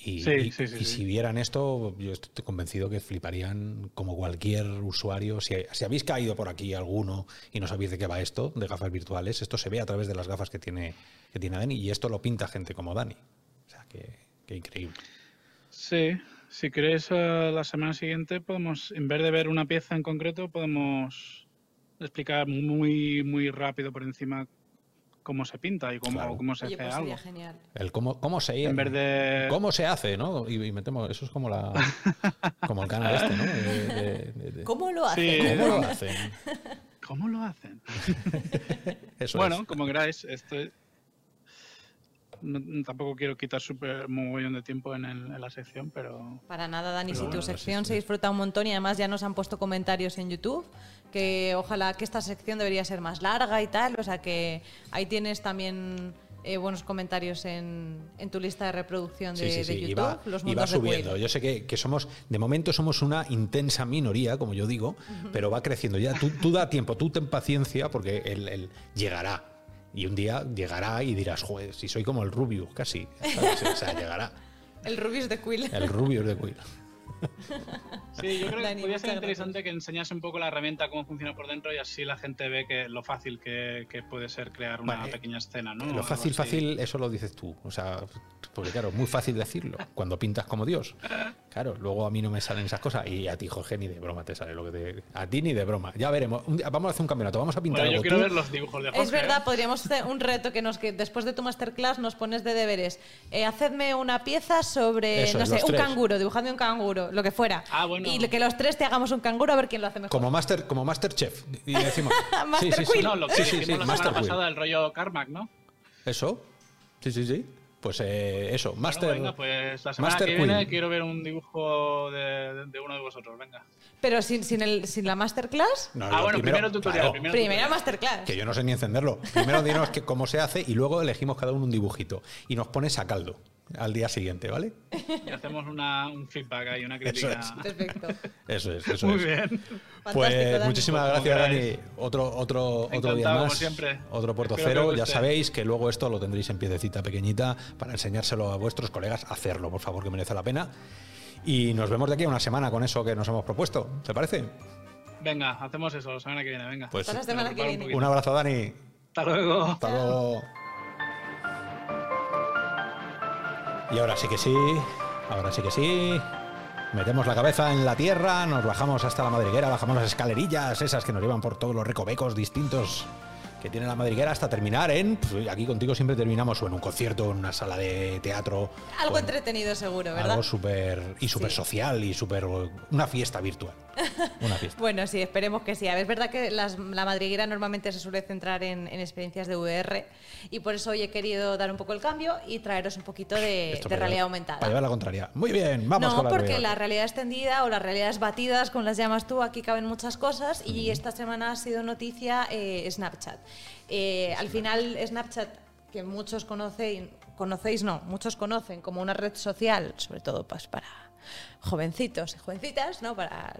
Y, Sí, y- sí, sí, y sí. si vieran esto, yo estoy convencido que fliparían como cualquier usuario. Si, si habéis caído por aquí alguno y no sabéis de qué va esto, de gafas virtuales, esto se ve a través de las gafas que tiene, que tiene Dani y esto lo pinta gente como Dani. O sea, que, que increíble. Sí, si queréis eh, la semana siguiente podemos, en vez de ver una pieza en concreto, podemos explicar muy, muy rápido por encima cómo se pinta y cómo, Claro. cómo se Oye, hace pues algo. sería genial. El cómo, cómo se En vez de... ¿Cómo se hace, no? Y, y metemos, eso es como la como el canal este, ¿no? De- de- de- de- ¿Cómo lo Sí. hacen? ¿Cómo lo hacen? ¿Cómo lo hacen? Eso bueno, es. como queráis, esto es- no- tampoco quiero quitar súper mogollón de tiempo en, el- en la sección, pero Para nada, Dani, Pero si bueno, tu sección se sí. disfruta un montón y además ya nos han puesto comentarios en YouTube, que ojalá que esta sección debería ser más larga y tal, o sea que ahí tienes también eh, buenos comentarios en, en tu lista de reproducción de, Sí, sí, de sí, YouTube, y va, los y va de subiendo. Yo sé que, que somos, de momento somos una intensa minoría, como yo digo, pero va creciendo. Ya tú, tú da tiempo, tú ten paciencia, porque él, él llegará. Y un día llegará y dirás, joder, si soy como el Rubius, casi. ¿sabes? O sea, llegará. El Rubius de Quill. El Rubius de Quill. Sí, yo creo Dani, que podría ser interesante que enseñase un poco la herramienta, cómo funciona por dentro y así la gente ve que lo fácil que, que puede ser crear una eh, pequeña escena, ¿no? Lo fácil, fácil, eso lo dices tú. O sea, porque claro, es muy fácil decirlo cuando pintas como Dios. Claro, luego a mí no me salen esas cosas y a ti, Jorge, ni de broma te sale lo que te. A ti ni de broma. Ya veremos. Vamos a hacer un campeonato, vamos a pintar Bueno, yo algo. quiero Tú- ver los dibujos de Jorge. Es verdad, podríamos hacer un reto que nos que después de tu masterclass nos pones de deberes. Eh, hacedme una pieza sobre, Eso no sé, un tres. canguro, dibujadme un canguro, lo que fuera. Ah, bueno. Y que los tres te hagamos un canguro a ver quién lo hace mejor. Como Master, como Masterchef. Y decimos. Master Quill. No, lo que Sí, sí, sí, la Master semana pasada, el rollo Carmack, ¿no? Eso. Sí, sí, sí. Pues eh, eso, Master. Bueno, venga, pues la semana Master que viene quiero ver un dibujo de, de uno de vosotros, venga. Pero sin, sin, el, sin la masterclass. No, ah, bueno, primero, tutorial. claro, Primero, Primera tutorial. masterclass. Que yo no sé ni encenderlo. Primero dinos que, cómo se hace y luego elegimos cada uno un dibujito. Y nos pones a caldo al día siguiente, ¿vale? Y hacemos una, un feedback ahí, una Eso crítica. es. Perfecto. Eso es, eso Muy es. bien. Pues Dani. muchísimas Como gracias, Dani. Otro, otro, otro día Encantado, como más. siempre. Otro puerto Espero cero. Ya sabéis que luego esto lo tendréis en piececita pequeñita para enseñárselo a vuestros colegas. Hacerlo, por favor, que merece la pena. Y nos vemos de aquí a una semana con eso que nos hemos propuesto. ¿Te parece? Venga, hacemos eso la semana que viene, venga. Pues Hasta la semana que un viene. un abrazo, Dani. Hasta luego. Hasta luego. Y ahora sí que sí, ahora sí que sí. Metemos la cabeza en la tierra, nos bajamos hasta la madriguera, bajamos las escalerillas, esas que nos llevan por todos los recovecos distintos que tiene la madriguera hasta terminar en. pues, aquí contigo siempre terminamos o en un concierto, en una sala de teatro. Algo en entretenido seguro, ¿verdad? Algo súper. y súper Sí. social y súper. una fiesta virtual. Una fiesta. Bueno, sí, esperemos que sí. A ver, es verdad que las- la madriguera normalmente se suele centrar en, en experiencias de VR y por eso hoy he querido dar un poco el cambio y traeros un poquito de, realidad aumentada. Para llevar la contraria. Muy bien, vamos no, con la porque realidad. la realidad extendida o las realidades batidas, con las llamas tú, aquí caben muchas cosas y esta semana ha sido noticia eh, Snapchat. Eh, al final, Snapchat, que muchos conocéis, conocéis, no, muchos conocen como una red social, sobre todo pues, para jovencitos y jovencitas, ¿no? Para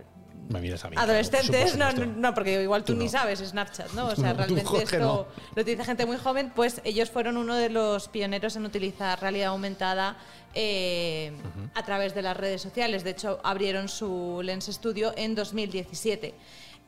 Me miras a mí. claro, adolescentes, por no, no, no, porque igual tú, Tú ni sabes Snapchat, ¿no? O sea, no, realmente Jorge, esto lo utiliza gente muy joven, pues ellos fueron uno de los pioneros en utilizar realidad aumentada eh, a través de las redes sociales. De hecho, abrieron su Lens Studio en 2017.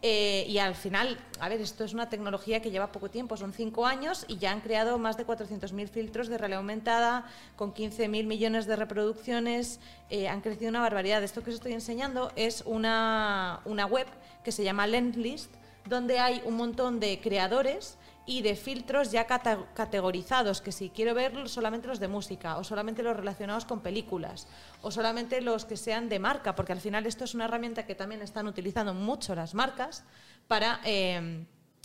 Eh, y al final, a ver, esto es una tecnología que lleva poco tiempo, son cinco años y ya han creado más de 400.000 filtros de realidad aumentada, con 15.000 millones de reproducciones, eh, han crecido una barbaridad. Esto que os estoy enseñando es una, una web que se llama Lenslist, donde hay un montón de creadores y de filtros ya categorizados, que si quiero ver solamente los de música, o solamente los relacionados con películas, o solamente los que sean de marca, porque al final esto es una herramienta que también están utilizando mucho las marcas para eh,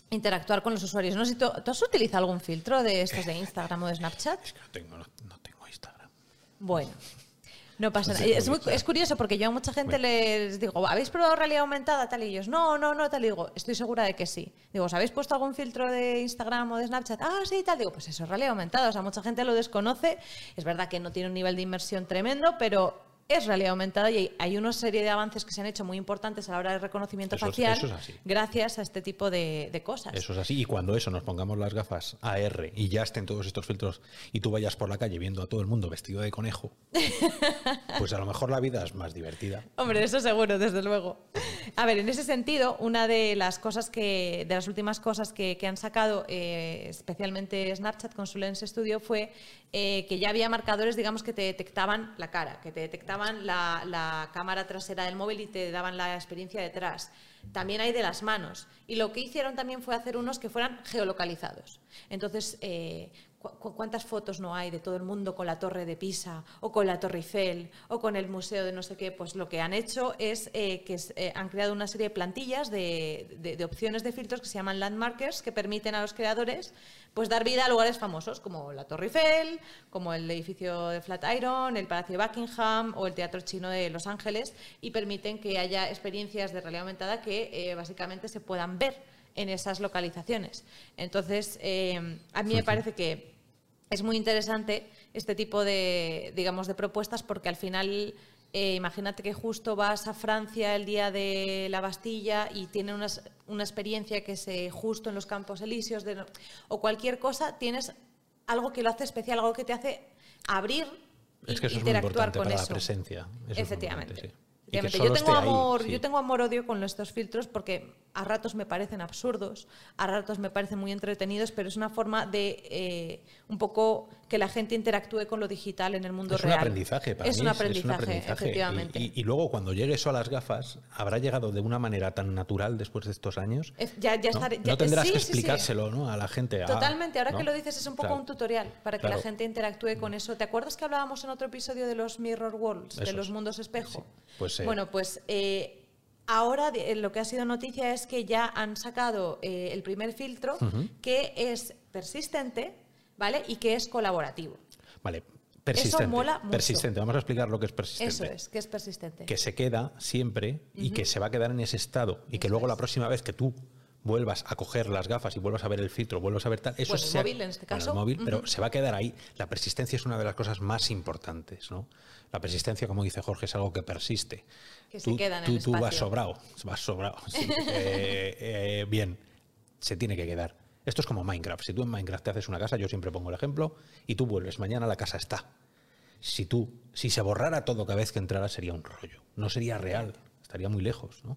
interactuar con los usuarios. No sé tú, ¿tú has utilizado algún filtro de estos de Instagram o de Snapchat. Es que no tengo, no, no tengo Instagram. Bueno. No pasa nada. Es, muy- es curioso porque yo a mucha gente les digo, ¿habéis probado realidad aumentada? Tal y ellos, no, no, no, tal. Y digo, estoy segura de que sí. Digo, ¿os habéis puesto algún filtro de Instagram o de Snapchat? Ah, sí, tal. Digo, pues eso es realidad aumentada. O sea, mucha gente lo desconoce. Es verdad que no tiene un nivel de inmersión tremendo, pero es realidad aumentada y hay, una serie de avances que se han hecho muy importantes a la hora del reconocimiento Eso es- facial eso es así. gracias a este tipo de, de cosas. Eso es así. Y cuando eso nos pongamos las gafas AR y ya estén todos estos filtros y tú vayas por la calle viendo a todo el mundo vestido de conejo, pues a lo mejor la vida es más divertida. Hombre, eso seguro, desde luego. A ver, en ese sentido, una de las cosas que, de las últimas cosas que, que han sacado, eh, especialmente Snapchat con su Lens Studio, fue eh, que ya había marcadores, digamos, que te detectaban la cara, que te detectaban la, cámara trasera del móvil y te daban la experiencia detrás. También hay de las manos. Y lo que hicieron también fue hacer unos que fueran geolocalizados. Entonces, eh, cu- ¿Cuántas fotos no hay de todo el mundo con la torre de Pisa o con la Torre Eiffel o con el museo de no sé qué? Pues lo que han hecho es eh, que eh, han creado una serie de plantillas de, de- de opciones de filtros que se llaman landmarkers que permiten a los creadores pues dar vida a lugares famosos como la Torre Eiffel, como el edificio de Flatiron, el Palacio de Buckingham o el Teatro Chino de Los Ángeles y permiten que haya experiencias de realidad aumentada que eh, básicamente se puedan ver en esas localizaciones. Entonces, a mí me parece que es muy interesante este tipo de, digamos, de propuestas porque al final, eh, imagínate que justo vas a Francia el día de la Bastilla y tiene unas- una experiencia que se justo en los Campos Elíseos de o cualquier cosa, tienes algo que lo hace especial, algo que te hace abrir y Es que eso es muy interactuar importante con para eso. la presencia. Eso es muy Efectivamente. importante, sí. Y que Efectivamente. solo Yo tengo amor, yo tengo amor odio con estos filtros porque a ratos me parecen absurdos, a ratos me parecen muy entretenidos, pero es una forma de eh, un poco que la gente interactúe con lo digital en el mundo es real. un aprendizaje para es mí, un es- es aprendizaje, efectivamente. Y, y- y luego cuando llegue eso a las gafas, habrá llegado de una manera tan natural después de estos años. Ya, ya ¿no? estaré- No ya- tendrás sí, que sí, sí. explicárselo ¿no? a la gente. ah, Totalmente, ahora ¿no? que lo dices es un poco Claro. un tutorial para que Claro. la gente interactúe con eso. ¿Te acuerdas que hablábamos en otro episodio de los mirror worlds, de Eso los es. mundos espejo? Pues, eh, bueno, pues eh, ahora eh, lo que ha sido noticia es que ya han sacado eh, el primer filtro que es persistente, ¿vale? Y que es colaborativo. Vale, persistente. mola mucho. Persistente, vamos a explicar lo que es persistente. Eso es, que es persistente. que se queda siempre y que se va a quedar en ese estado y que luego la próxima vez que tú vuelvas a coger las gafas y vuelvas a ver el filtro, vuelvas a ver tal, eso Bueno, el móvil en este bueno, el caso. móvil, pero se va a quedar ahí. La persistencia es una de las cosas más importantes, ¿no? La persistencia, como dice Jorge, es algo que persiste. Que se queda en tú, el tú vas sobrado, vas sobrado. sí. Eh, eh, bien, se tiene que quedar. Esto es como Minecraft. Si tú en Minecraft te haces una casa, yo siempre pongo el ejemplo, y tú vuelves, mañana la casa está. Si tú, si se borrara todo cada vez que entrara, sería un rollo. No sería real, estaría muy lejos, ¿no?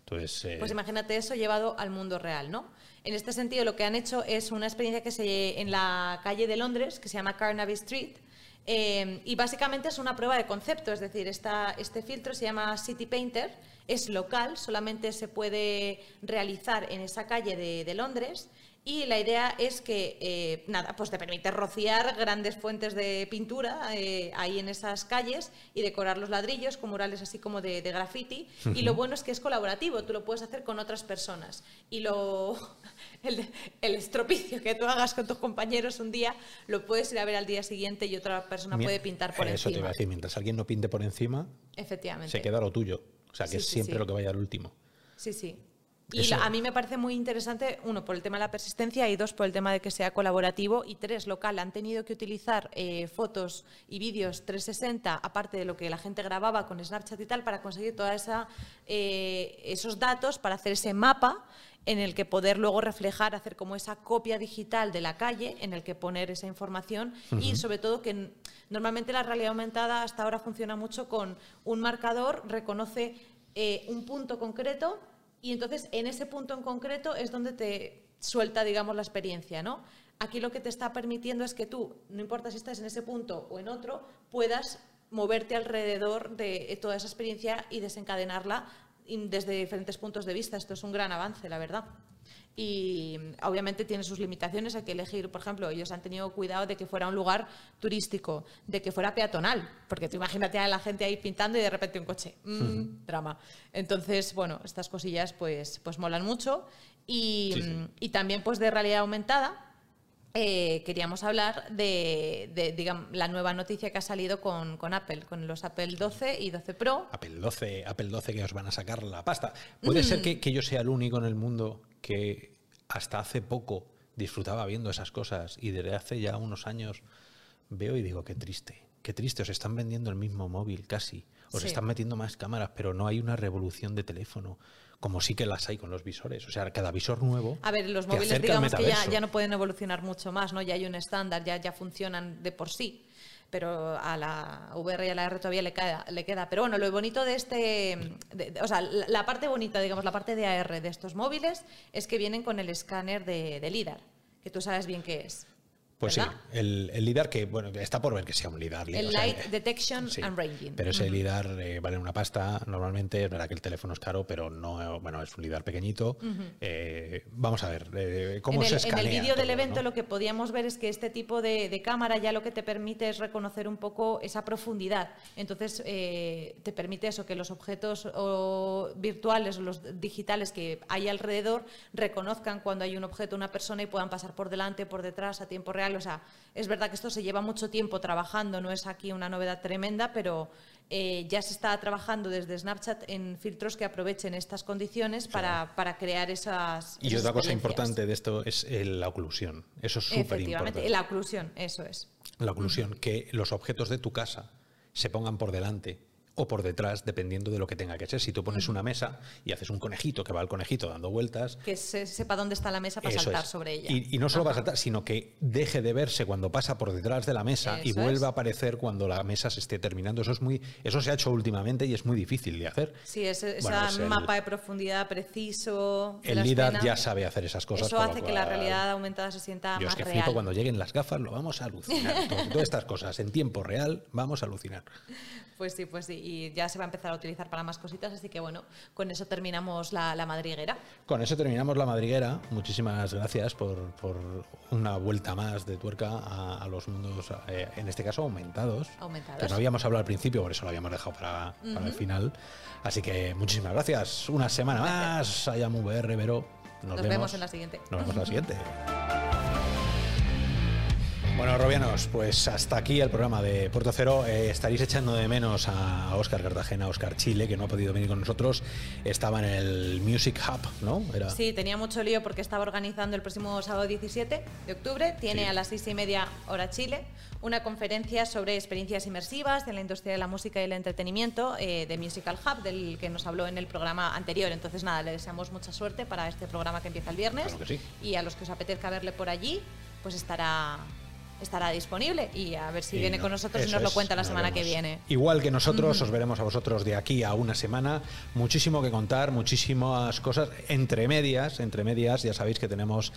Entonces, eh, Pues imagínate eso llevado al mundo real, ¿no? En este sentido, lo que han hecho es una experiencia que se en la calle de Londres, que se llama Carnaby Street, eh, y básicamente es una prueba de concepto, es decir, esta, este filtro se llama City Painter, es local, solamente se puede realizar en esa calle de, de Londres. Y la idea es que, eh, nada, pues te permite rociar grandes fuentes de pintura eh, ahí en esas calles y decorar los ladrillos con murales así como de, de graffiti. Y lo bueno es que es colaborativo, tú lo puedes hacer con otras personas. Y lo, el, el estropicio que tú hagas con tus compañeros un día, lo puedes ir a ver al día siguiente y otra persona mi- puede pintar por Eso te iba encima. a decir, mientras alguien no pinte por encima, Efectivamente. se queda lo tuyo. O sea, que Sí, es sí, siempre sí. lo que vaya al último. Sí, sí. Y Eso- a mí me parece muy interesante, uno, por el tema de la persistencia y dos, por el tema de que sea colaborativo. Y tres, local. Han tenido que utilizar eh, fotos y vídeos 360, aparte de lo que la gente grababa con Snapchat y tal, para conseguir todos esos datos, para hacer ese mapa en el que poder luego reflejar, hacer como esa copia digital de la calle, en el que poner esa información. Y sobre todo que normalmente la realidad aumentada hasta ahora funciona mucho con un marcador, reconoce eh, un punto concreto y entonces en ese punto en concreto es donde te suelta, digamos, la experiencia, ¿no? Aquí lo que te está permitiendo es que tú, no importa si estás en ese punto o en otro, puedas moverte alrededor de toda esa experiencia y desencadenarla desde diferentes puntos de vista. Esto es un gran avance, la verdad. Y obviamente tiene sus limitaciones, hay que elegir, por ejemplo, ellos han tenido cuidado de que fuera un lugar turístico, de que fuera peatonal, porque tú imagínate a la gente ahí pintando y de repente un coche, Mm, drama. Entonces, bueno, estas cosillas pues, pues molan mucho. Y, Sí, sí. y también pues de realidad aumentada, eh, queríamos hablar de, de, digamos, la nueva noticia que ha salido con, con Apple, con los Apple 12 y 12 Pro. Apple 12, Apple 12 que os van a sacar la pasta. Puede ser Mm. que, que yo sea el único en el mundo que hasta hace poco disfrutaba viendo esas cosas y desde hace ya unos años veo y digo, qué triste, qué triste, os están vendiendo el mismo móvil casi, os Sí. están metiendo más cámaras, pero no hay una revolución de teléfono, como sí que las hay con los visores. O sea, cada visor nuevo... A ver, los móviles digamos que ya, ya no pueden evolucionar mucho más, ¿no? Ya hay un estándar, ya, ya funcionan de por sí. Pero a la VR y a la R todavía le queda. Le queda. Pero bueno, lo bonito de este. o sea, la, la parte bonita, digamos, la parte de AR de estos móviles es que vienen con el escáner de, de LIDAR, que tú sabes bien qué es. Pues sí, el, el LIDAR que, bueno, está por ver que sea un LIDAR. El o sea, Light Detection sí, and Ranging. Pero ese LIDAR eh, vale una pasta normalmente. Es verdad que el teléfono es caro, pero no, bueno, es un LIDAR pequeñito. Eh, vamos a ver eh, cómo en se el, en el vídeo del evento ¿no? lo que podíamos ver es que este tipo de, de cámara ya lo que te permite es reconocer un poco esa profundidad. Entonces eh, te permite eso, que los objetos o virtuales o los digitales que hay alrededor reconozcan cuando hay un objeto, una persona y puedan pasar por delante, por detrás, a tiempo real. O sea, es verdad que esto se lleva mucho tiempo trabajando, no es aquí una novedad tremenda, pero eh, ya se está trabajando desde Snapchat en filtros que aprovechen estas condiciones para, para crear esas. Y esas otra cosa importante de esto es eh, la oclusión. Eso es súper Efectivamente, importante. la oclusión, eso es. La oclusión, que los objetos de tu casa se pongan por delante o por detrás, dependiendo de lo que tenga que ser. Si tú pones una mesa y haces un conejito que va al conejito dando vueltas, Que se sepa dónde está la mesa para saltar es. sobre ella. Y, y no solo va a Ajá. saltar, sino que deje de verse cuando pasa por detrás de la mesa y vuelva es. a aparecer cuando la mesa se esté terminando. Eso es muy, eso se ha hecho últimamente y es muy difícil de hacer. Sí, ese el- mapa de profundidad preciso. El LIDAR ya sabe hacer esas cosas. Eso hace que la realidad aumentada se sienta es más que real. flipo cuando lleguen las gafas, lo vamos a alucinar. Todo- Todas estas cosas en tiempo real, vamos a alucinar. Pues sí, pues sí. Y ya se va a empezar a utilizar para más cositas, así que bueno, con eso terminamos la, la madriguera. Con eso terminamos la madriguera. Muchísimas gracias por, por una vuelta más de tuerca a, a los mundos, eh, en este caso aumentados. Aumentados. Que no habíamos hablado al principio, por eso lo habíamos dejado para, para el final. Así que muchísimas gracias. Una semana más. Allá VR, Vero. Nos, Nos vemos en la siguiente. Nos vemos en la siguiente. Bueno, Robianos, pues hasta aquí el programa de Puerto Cero. Eh, estaréis echando de menos a Oscar Cartagena, Oscar Chile, que no ha podido venir con nosotros. Estaba en el Music Hub, ¿no? Era... Sí, tenía mucho lío porque estaba organizando el próximo sábado 17 de octubre. Tiene Sí. a las seis y media hora Chile una conferencia sobre experiencias inmersivas en la industria de la música y el entretenimiento eh, de Musical Hub, del que nos habló en el programa anterior. Entonces, nada, le deseamos mucha suerte para este programa que empieza el viernes. Claro que sí. Y a los que os apetezca verle por allí, pues estará estará disponible y a ver si Y viene no, con nosotros y nos lo es, cuenta la semana que viene. Igual que nosotros, os veremos a vosotros de aquí a una semana. Muchísimo que contar, muchísimas cosas. Entre medias, entre medias, ya sabéis que tenemos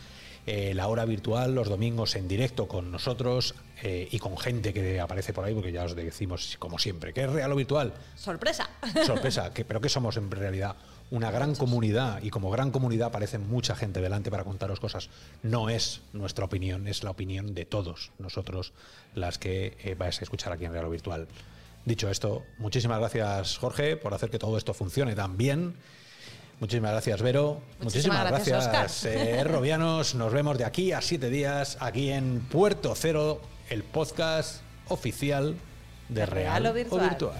eh, la hora virtual los domingos en directo con nosotros eh, y con gente que aparece por ahí, porque ya os decimos, como siempre, que es real o virtual. ¡Sorpresa! Sorpresa, que, pero que somos en realidad una gran comunidad y como gran comunidad aparece mucha gente delante para contaros cosas. No es nuestra opinión, es la opinión de todos nosotros las que eh, vais a escuchar aquí en Real o Virtual. Dicho esto, muchísimas gracias Jorge por hacer que todo esto funcione tan bien. Muchísimas gracias Vero. Muchísimas gracias, gracias eh, Robianos. Nos vemos de aquí a siete días aquí en Puerto Cero, el podcast oficial de Real, Real o virtual.